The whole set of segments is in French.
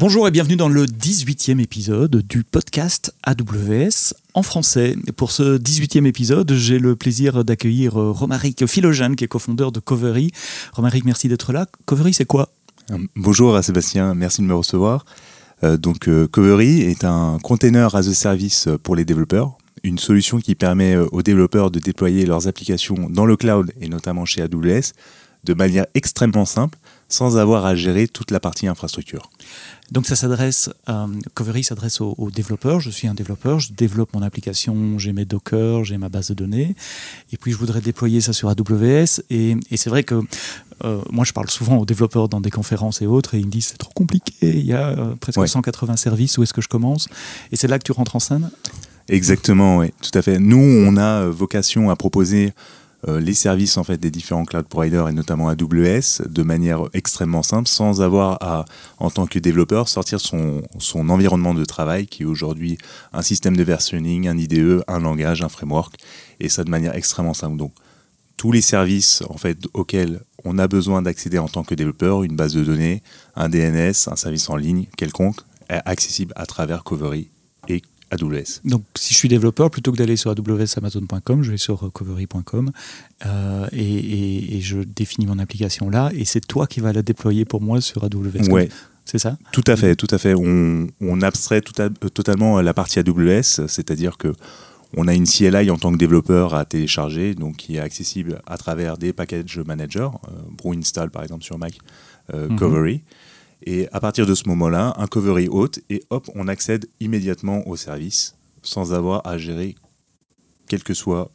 Bonjour et bienvenue dans le 18e épisode du podcast AWS en français. Pour ce 18e épisode, j'ai le plaisir d'accueillir Romaric Philogène, qui est cofondeur de Covery. Romaric, merci d'être là. Covery, c'est quoi? Bonjour à Sébastien, merci de me recevoir. Euh, donc, euh, Covery est un container as a service pour les développeurs, une solution qui permet euh, aux développeurs de déployer leurs applications dans le cloud et notamment chez AWS de manière extrêmement simple sans avoir à gérer toute la partie infrastructure. Donc ça s'adresse, euh, Covery s'adresse aux, développeurs. Je suis un développeur, je développe mon application, j'ai mes Docker, j'ai ma base de données, et puis je voudrais déployer ça sur AWS. Et, c'est vrai que euh, moi je parle souvent aux développeurs dans des conférences et autres, et ils me disent c'est trop compliqué, il y a euh, presque 180 services, où est-ce que je commence? Et c'est là que tu rentres en scène? Exactement, oui, tout à fait. Nous, on a vocation à proposer euh, les services en fait des différents cloud providers et notamment AWS de manière extrêmement simple sans avoir à en tant que développeur sortir son, son environnement de travail qui est aujourd'hui un système de versionning, un IDE, un langage, un framework et ça de manière extrêmement simple. Donc tous les services en fait auxquels on a besoin d'accéder en tant que développeur, une base de données, un DNS, un service en ligne quelconque est accessible à travers Covery et AWS. Donc, si je suis développeur, plutôt que d'aller sur awsamazon.com, je vais sur recovery.com euh, et, je définis mon application là, et c'est toi qui vas la déployer pour moi sur AWS. Ouais. C'est ça? Tout à fait, tout à fait. On, abstrait tout totalement la partie AWS, c'est-à-dire que on a une CLI en tant que développeur à télécharger, donc qui est accessible à travers des package managers, euh, Brew Install par exemple sur Mac, euh, mhm. Covery. Et à partir de ce moment-là, un covery haute et hop, on accède immédiatement au service sans avoir à gérer quel que soit.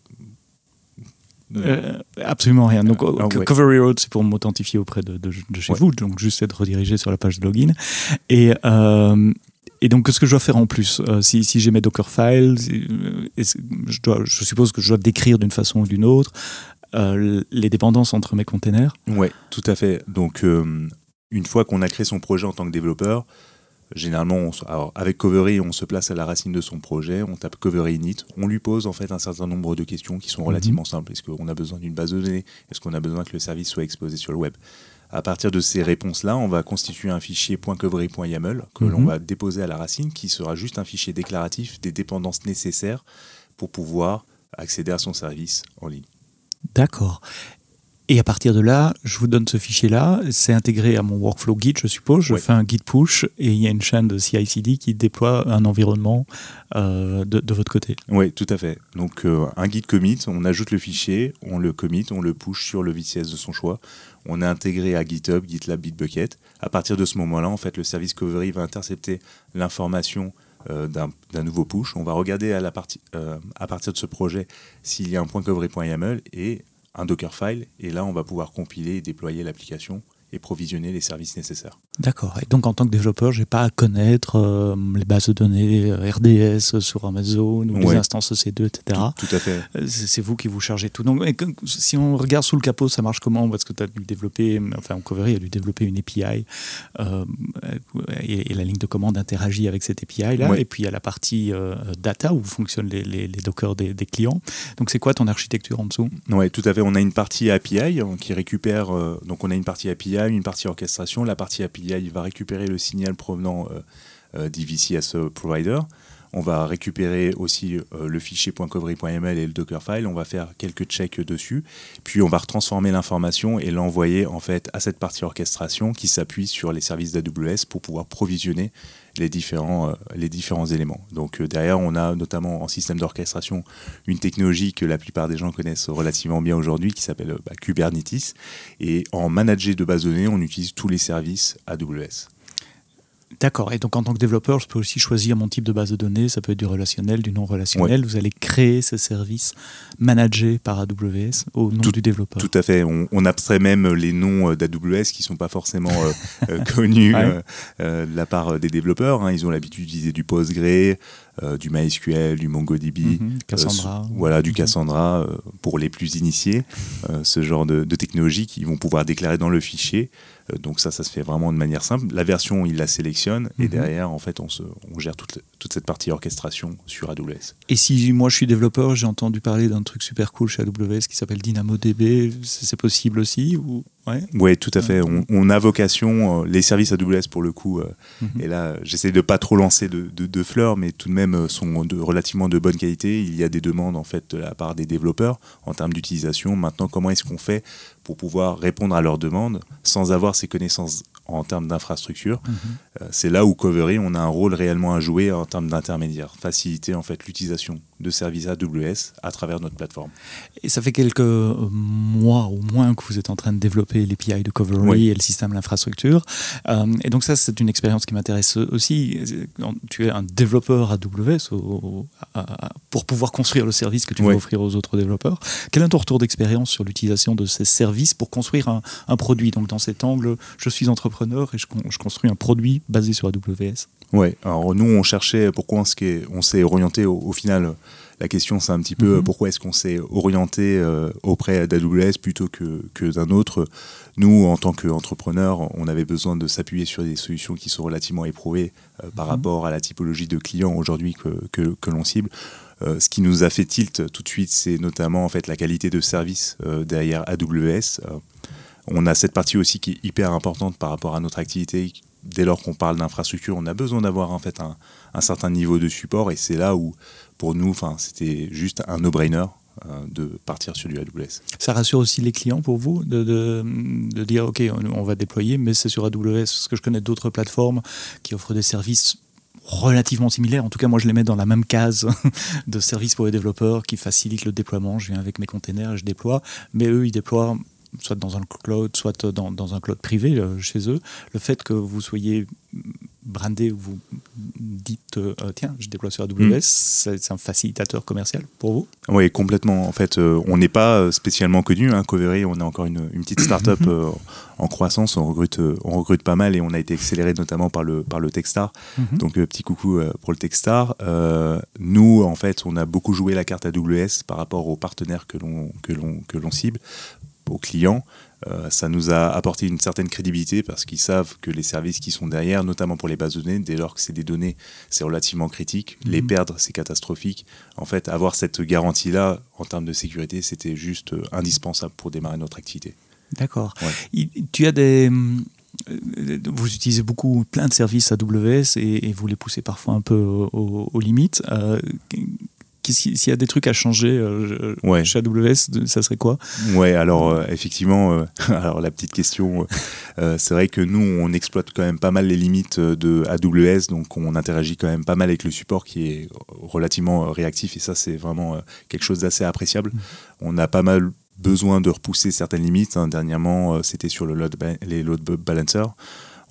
Euh, absolument rien. Donc, ah, Covery Road, c'est pour m'authentifier auprès de, chez vous, donc juste être redirigé sur la page de login. Et, euh, et donc, qu'est-ce que je dois faire en plus euh, Si, si j'ai mes Dockerfiles, je, dois, je suppose que je dois décrire d'une façon ou d'une autre les dépendances entre mes containers. Oui, tout à fait. Donc, une fois qu'on a créé son projet en tant que développeur, généralement, avec Covery, on se place à la racine de son projet, on tape Covery init, on lui pose en fait un certain nombre de questions qui sont mhm. relativement simples. Est-ce qu'on a besoin d'une base de données? Est-ce qu'on a besoin que le service soit exposé sur le web? À partir de ces réponses-là, on va constituer un fichier .covery.yaml que l'on mhm. va déposer à la racine, qui sera juste un fichier déclaratif des dépendances nécessaires pour pouvoir accéder à son service en ligne. D'accord. Et à partir de là, je vous donne ce fichier-là. C'est intégré à mon workflow Git, je suppose. Je fais un Git push et il y a une chaîne de CI/CD qui déploie un environnement euh, de, votre côté. Oui, tout à fait. Donc euh, un Git commit, on ajoute le fichier, on le commit, on le push sur le VCS de son choix. On est intégré à GitHub, GitLab, Bitbucket. À partir de ce moment-là, en fait, le service Covery va intercepter l'information euh, d'un nouveau push. On va regarder à, la partie, à partir de ce projet s'il y a un point .covery.yaml et un Dockerfile, et là on va pouvoir compiler et déployer l'application et provisionner les services nécessaires. D'accord. Et donc en tant que développeur, je n'ai pas à connaître euh, les bases de données euh, RDS sur Amazon ou les instances EC2, etc. Tout, à fait. Euh, c'est vous qui vous chargez tout. Donc si on regarde sous le capot, ça marche comment? Parce que tu as dû développer, enfin Covery a dû développer une API et, la ligne de commande interagit avec cette API-là. Et puis il y a la partie data où fonctionnent les, les, Docker des, des, clients. Donc c'est quoi ton architecture en dessous? Oui, tout à fait. On a une partie API qui récupère, donc on a une partie API une partie orchestration. La partie API va récupérer le signal provenant euh, euh d'IVCS Provider. On va récupérer aussi euh, le fichier .covery.ml et le Dockerfile. On va faire quelques checks dessus. Puis on va retransformer l'information et l'envoyer en fait à cette partie orchestration qui s'appuie sur les services d'AWS pour pouvoir provisionner les différents, euh, les éléments. Donc derrière, on a notamment en système d'orchestration une technologie que la plupart des gens connaissent relativement bien aujourd'hui qui s'appelle bah, Kubernetes. Et en manager de base de données, on utilise tous les services AWS. D'accord. Et donc en tant que développeur, je peux aussi choisir mon type de base de données. Ça peut être du relationnel, du non relationnel. Vous allez créer ces services managés par AWS au nom du développeur. Tout à fait. On, abstrait même les noms euh, d'AWS qui ne sont pas forcément euh, euh, connus de la part des développeurs. Hein. Ils ont l'habitude d'utiliser du Postgre, du MySQL, du MongoDB, mhm. Cassandra. voilà, du mhm. Cassandra pour les plus initiés. ce genre de, de technologie qu'ils vont pouvoir déclarer dans le fichier. Euh, donc ça, ça se fait vraiment de manière simple. La version, il la sélectionne et mhm. derrière, en fait, on, se, on gère toute, toute, cette partie orchestration sur AWS. Et si moi je suis développeur, j'ai entendu parler d'un truc super cool chez AWS qui s'appelle DynamoDB, c'est possible aussi ou Ouais. Oui, tout à fait. On, on a vocation, euh, les services AWS pour le coup, euh, Mhm. et là j'essaie de pas trop lancer de, de- de fleurs, mais tout de même euh, sont de relativement de bonne qualité. Il y a des demandes en fait de la part des développeurs en termes d'utilisation. Maintenant, comment est-ce qu'on fait pour pouvoir répondre à leurs demandes sans avoir ces connaissances en termes d'infrastructure Mhm. Euh, C'est là où Covery, on a un rôle réellement à jouer en termes d'intermédiaire, faciliter en fait l'utilisation de services AWS à travers notre plateforme. Et ça fait quelques mois au moins que vous êtes en train de développer l'API de Covery Oui. et le système, l'infrastructure. Euh, et donc ça, c'est une expérience qui m'intéresse aussi. Tu es un développeur AWS au- au- à- à- pour pouvoir construire le service que tu veux Oui. offrir aux autres développeurs. Quel est ton retour d'expérience sur l'utilisation de ces services pour construire un, un produit? Donc dans cet angle, je suis entrepreneur et je, con- je construis un produit basé sur AWS. Ouais, alors nous on cherchait pourquoi on s'est on s'est orienté au, au final. La question c'est un petit peu Mhm. pourquoi est-ce qu'on s'est orienté euh, auprès d'AWS plutôt que, que d'un autre? Nous en tant qu'entrepreneurs, on avait besoin de s'appuyer sur des solutions qui sont relativement éprouvées euh, par Mhm. rapport à la typologie de clients aujourd'hui que, que, que l'on cible. Euh, ce qui nous a fait tilt tout de suite, c'est notamment en fait la qualité de service euh, derrière AWS. Euh, on a cette partie aussi qui est hyper importante par rapport à notre activité. Dès lors qu'on parle d'infrastructure, on a besoin d'avoir en fait un, certain niveau de support. Et c'est là où, pour nous, c'était juste un no-brainer euh, de partir sur du AWS. Ça rassure aussi les clients pour vous de, dire ok on, va déployer mais c'est sur AWS parce que je connais d'autres plateformes qui offrent des services relativement similaires. En tout cas moi je les mets dans la même case de services pour les développeurs qui facilitent le déploiement. Je viens avec mes containers et je déploie. Mais eux ils déploient soit dans un cloud soit dans, dans un cloud privé euh, chez eux le fait que vous soyez brandé ou vous dites euh, tiens je déploie sur AWS Mm. c'est un facilitateur commercial pour vous? Oui, complètement. En fait, euh, on n'est pas spécialement connu. Hein. Covery, on est encore une, une petite start-up euh, en croissance. On recrute, on recrute pas mal et on a été accéléré notamment par le, par le Techstar. Mhm. Donc, petit coucou pour le Techstar. Nous, en fait, on a beaucoup joué la carte AWS par rapport aux partenaires que l'on cible, aux clients. Euh, ça nous a apporté une certaine crédibilité parce qu'ils savent que les services qui sont derrière, notamment pour les bases de données, dès lors que c'est des données, c'est relativement critique. Les Mhm. perdre, c'est catastrophique. En fait, avoir cette garantie-là en termes de sécurité, c'était juste euh, indispensable pour démarrer notre activité. D'accord. Ouais. Tu as des. euh, Vous utilisez beaucoup plein de services AWS et, et vous les poussez parfois un peu aux, aux limites. Euh, S'il y a des trucs à changer euh, Ouais. chez AWS, ça serait quoi? Ouais, alors euh, effectivement, euh, alors la petite question, c'est vrai que nous, on exploite quand même pas mal les limites de AWS, donc on interagit quand même pas mal avec le support qui est relativement réactif, et ça, c'est vraiment quelque chose d'assez appréciable. On a pas mal besoin de repousser certaines limites. hein. Dernièrement, c'était sur le load les load balancers.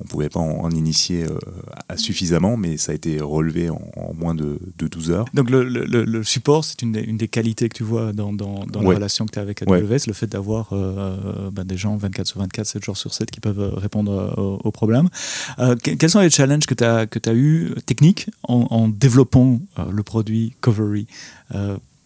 On pouvait pas en, en initier euh, suffisamment, mais ça a été relevé en, en moins de, de 12 heures. Donc le, le- le- le support, c'est une, des- une des qualités que tu vois dans, dans, dans la relation que tu as avec AWS, Ouais. le fait d'avoir euh, ben, des gens 24 sur 24, 7 jours sur 7 qui peuvent euh, répondre euh, aux, aux problèmes. Euh, que- quels sont les challenges que tu as, que as eu euh, techniques en, en développant euh, le produit Covery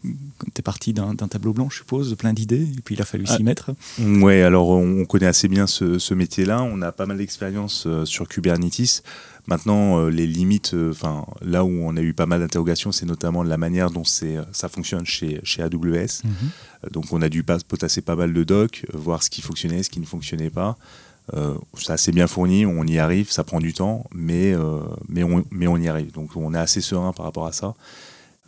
euh, tu es parti d'un tableau blanc, je suppose, de plein d'idées, et puis il a fallu Ah. s'y mettre. Ouais, alors on connaît assez bien ce, ce métier-là. On a pas mal d'expérience euh, sur Kubernetes. Maintenant, euh, les limites, euh, enfin là où on a eu pas mal d'interrogations, c'est notamment la manière dont ça fonctionne chez, chez AWS. Euh, Donc on a dû pas- potasser pas mal de docs, voir ce qui fonctionnait, ce qui ne fonctionnait pas. Euh, c'est assez bien fourni, on y arrive, ça prend du temps, mais, euh, mais, on, mais on y arrive. Donc on est assez serein par rapport à ça.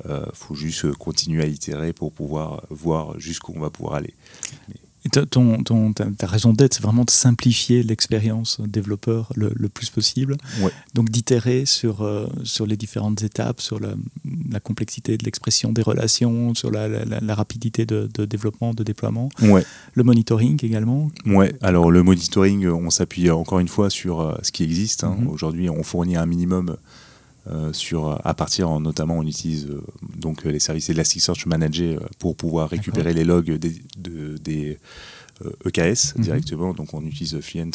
Il faut juste euh, continuer à itérer pour pouvoir voir jusqu'où on va pouvoir aller. Ta- ton, ton- ta, ta raison d'être, c'est vraiment de simplifier l'expérience développeur le, le plus possible. Ouais. Donc d'itérer sur, euh, sur les différentes étapes, sur la, la complexité de l'expression des relations, sur la, la- la- la rapidité de, de développement, de déploiement, Ouais. le monitoring également. Ouais, alors le monitoring, euh, on s'appuie encore une fois sur euh, ce qui existe. hein. Mhm. Aujourd'hui, on fournit un minimum euh, sur, à partir, en- notamment, on utilise euh, donc euh, les services Elasticsearch Manager pour pouvoir récupérer les logs des, de- des euh, EKS Mhm. directement. Donc on utilise Fluent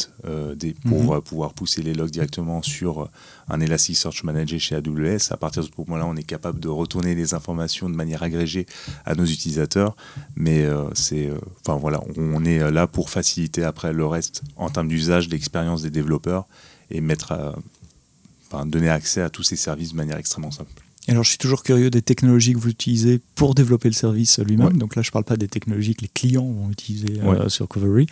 des- pour Mhm. pouvoir pousser les logs directement sur un Elasticsearch Manager chez AWS. À partir de ce moment-là, on est capable de retourner les informations de manière agrégée à nos utilisateurs. Mais c'est, enfin voilà, on est là pour faciliter après le reste en termes d'usage, d'expérience des développeurs et mettre, à- enfin, donner accès à tous ces services de manière extrêmement simple. Alors, je suis toujours curieux des technologies que vous utilisez pour développer le service lui-même. Donc là, je ne parle pas des technologies que les clients vont utiliser euh, sur Covery.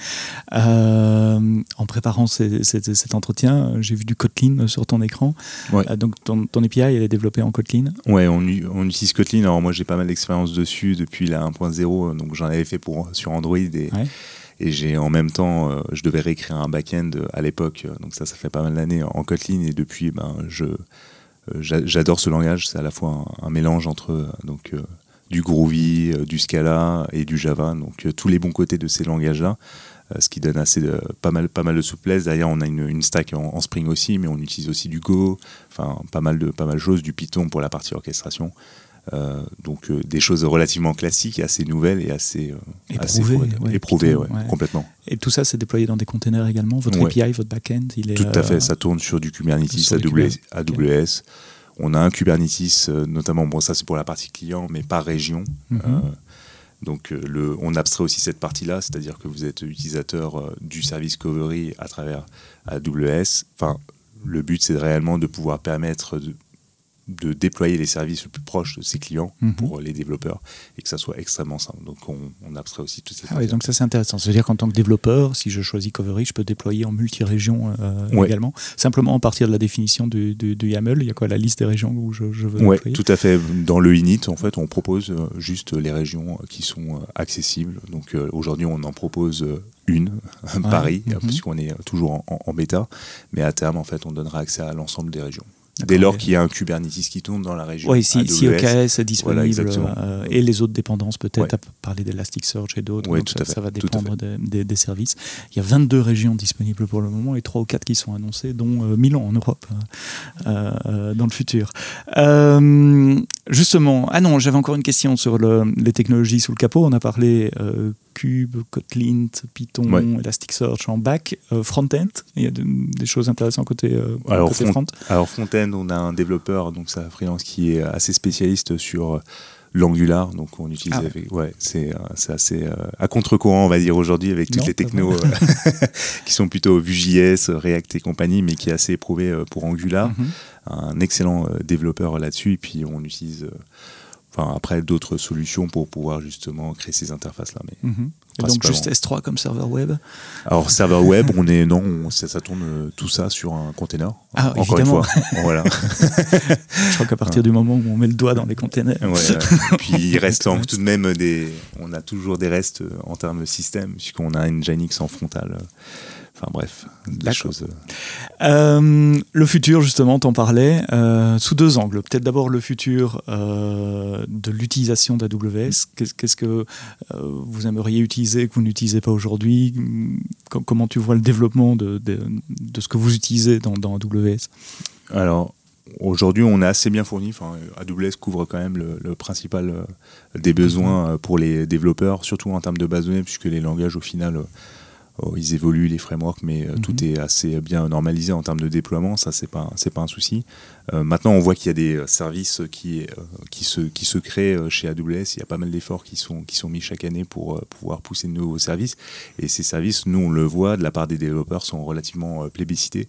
Euh, en préparant cet entretien, j'ai vu du Kotlin sur ton écran. Euh, donc ton, API, elle est développée en Kotlin Ouais, on, on, utilise Kotlin. Alors moi, j'ai pas mal d'expérience dessus depuis la 1.0. Donc j'en avais fait pour, sur Android et, et j'ai en même temps, je devais réécrire un back-end à l'époque. Donc ça, ça fait pas mal d'années en Kotlin. Et depuis, ben, je euh, j'adore ce langage. C'est à la fois un, mélange entre euh, donc, euh, du Groovy, du Scala et du Java. Donc tous les bons côtés de ces langages-là ce qui donne assez pas, mal, pas mal de souplesse. Derrière, on a une, stack en, Spring aussi, mais on utilise aussi du Go, enfin pas mal de, pas mal de choses, du Python pour la partie orchestration. Euh, donc euh, des choses relativement classiques, assez nouvelles et assez, euh, éprouvées, complètement. Et tout ça, c'est déployé dans des containers également? Votre API, votre backend, il est. Tout à fait, ça tourne sur du Kubernetes AWS. On a un Kubernetes, notamment, bon, ça c'est pour la partie client, mais par région. Mhm. donc le, on abstrait aussi cette partie-là, c'est-à-dire que vous êtes utilisateur du service Covery à travers AWS. Enfin, le but c'est réellement de pouvoir permettre de, de déployer les services le plus proches de ses clients mhm. pour les développeurs et que ça soit extrêmement simple. Donc on, abstrait aussi toutes ces ah oui, donc ça c'est intéressant. C'est-à-dire qu'en tant que développeur, si je choisis Covery, je peux déployer en multi-région euh, également, simplement à partir de la définition du, YAML. Il y a quoi la liste des régions où je, je veux Oui, tout à fait. Dans le init, en fait, on propose euh, juste les régions qui sont euh, accessibles. Donc aujourd'hui, on en propose une, Paris, mhm. puisqu'on est toujours en, en, bêta, mais à terme, en fait, on donnera accès à l'ensemble des régions. Dès lors qu'il y a un Kubernetes qui tourne dans la région. Oui, si, si OKS est disponible euh, et les autres dépendances, peut-être, à parler d'Elasticsearch et d'autres. ça, ça, va dépendre des, services. Il y a 22 régions disponibles pour le moment et 3 ou 4 qui sont annoncées, dont euh, Milan en Europe euh, dans le futur. Justement, ah non, j'avais encore une question sur le, les technologies sous le capot. On a parlé Cube, Kotlin, Python, Elasticsearch en back. Euh, front-end, il y a des choses intéressantes côté, euh, alors, front. Alors front-end, on a un développeur, donc ça freelance qui est assez spécialiste sur euh, l'Angular, donc on utilise, ah ouais. c'est assez à contre-courant, on va dire aujourd'hui, avec toutes les technos qui sont plutôt Vue.js, React et compagnie, mais qui est assez éprouvé pour Angular. Mhm. Un excellent développeur là-dessus, et puis on utilise Enfin, après, d'autres solutions pour pouvoir justement créer ces interfaces-là. Mais donc juste S3 comme serveur web Alors, serveur web, on est, non, ça, tourne euh, tout ça sur un container. Ah, encore une fois. voilà. Je crois qu'à partir du moment où on met le doigt dans les containers. puis il reste tout de même des. On a toujours des restes euh, en termes système, puisqu'on a une Janix en frontale. Enfin bref, des choses. Euh. Euh, le futur, justement, t'en parlais, euh, sous deux angles. Peut-être d'abord le futur de l'utilisation d'AWS. Qu'est-ce que vous aimeriez utiliser que vous n'utilisez pas aujourd'hui? Comment tu vois le développement de, de, ce que vous utilisez dans, dans AWS Alors, aujourd'hui, on est assez bien fourni. Enfin, AWS couvre quand même le, principal des besoins pour les développeurs, surtout en termes de base de données, puisque les langages, au final, Oh, ils évoluent les frameworks, mais euh, tout mhm. est assez bien normalisé en termes de déploiement. Ça, c'est pas c'est pas un souci. Euh, maintenant, on voit qu'il y a des euh, services qui qui se qui se créent chez AWS. Il y a pas mal d'efforts qui sont qui sont mis chaque année pour pouvoir pousser de nouveaux services. Et ces services, nous, on le voit de la part des développeurs, sont relativement plébiscités.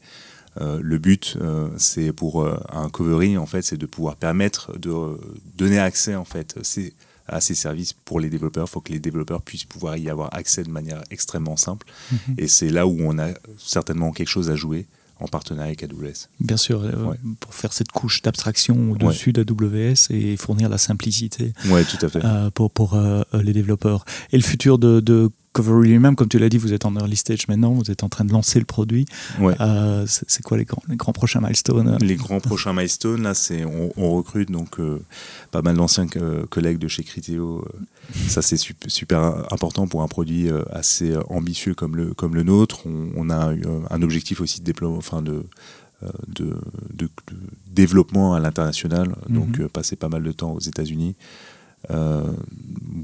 le but, c'est pour un covery, en fait, c'est de pouvoir permettre de donner accès, en fait, c'est à ces services pour les développeurs. Il faut que les développeurs puissent pouvoir y avoir accès de manière extrêmement simple. Mhm. Et c'est là où on a certainement quelque chose à jouer en partenariat avec AWS. Bien sûr, euh, pour faire cette couche d'abstraction au-dessus d'AWS et fournir la simplicité ouais, tout à fait. Euh, pour, pour euh, les développeurs. Et le futur de, de Covery lui-même, comme tu l'as dit, vous êtes en early stage maintenant, vous êtes en train de lancer le produit. Euh, c'est quoi les grands, les grands prochains milestones Les grands prochains milestones, là, c'est on, recrute donc euh, pas mal d'anciens collègues de chez Criteo. Euh, ça, c'est super, important pour un produit assez ambitieux comme le, comme le nôtre. On, a un objectif aussi de déploiement, enfin de, de, développement à l'international, donc mhm. passer pas mal de temps aux États-Unis. Euh,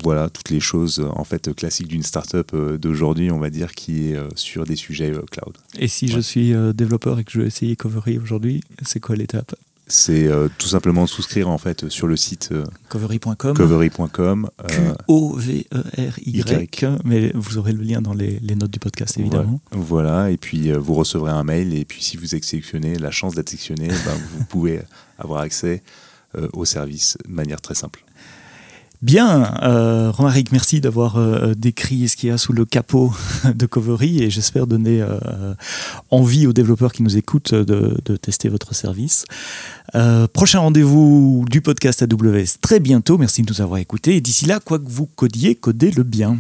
voilà, toutes les choses en fait classiques d'une startup euh, d'aujourd'hui, on va dire, qui est euh, sur des sujets cloud. Et si je suis développeur et que je veux essayer Covery aujourd'hui, c'est quoi l'étape? C'est tout simplement souscrire en fait sur le site covery.com. Covery.com. Q-O-V-E-R-Y. Mais vous aurez le lien dans les, notes du podcast évidemment. Voilà, et puis vous recevrez un mail et puis si vous êtes sélectionné, la chance d'être sélectionné, ben, vous pouvez avoir accès au service de manière très simple. Bien, euh, Romaric, merci d'avoir euh, décrit ce qu'il y a sous le capot de Covery et j'espère donner euh, envie aux développeurs qui nous écoutent de, de tester votre service. Euh, prochain rendez-vous du podcast AWS très bientôt. Merci de nous avoir écoutés et d'ici là, quoi que vous codiez, codez le bien.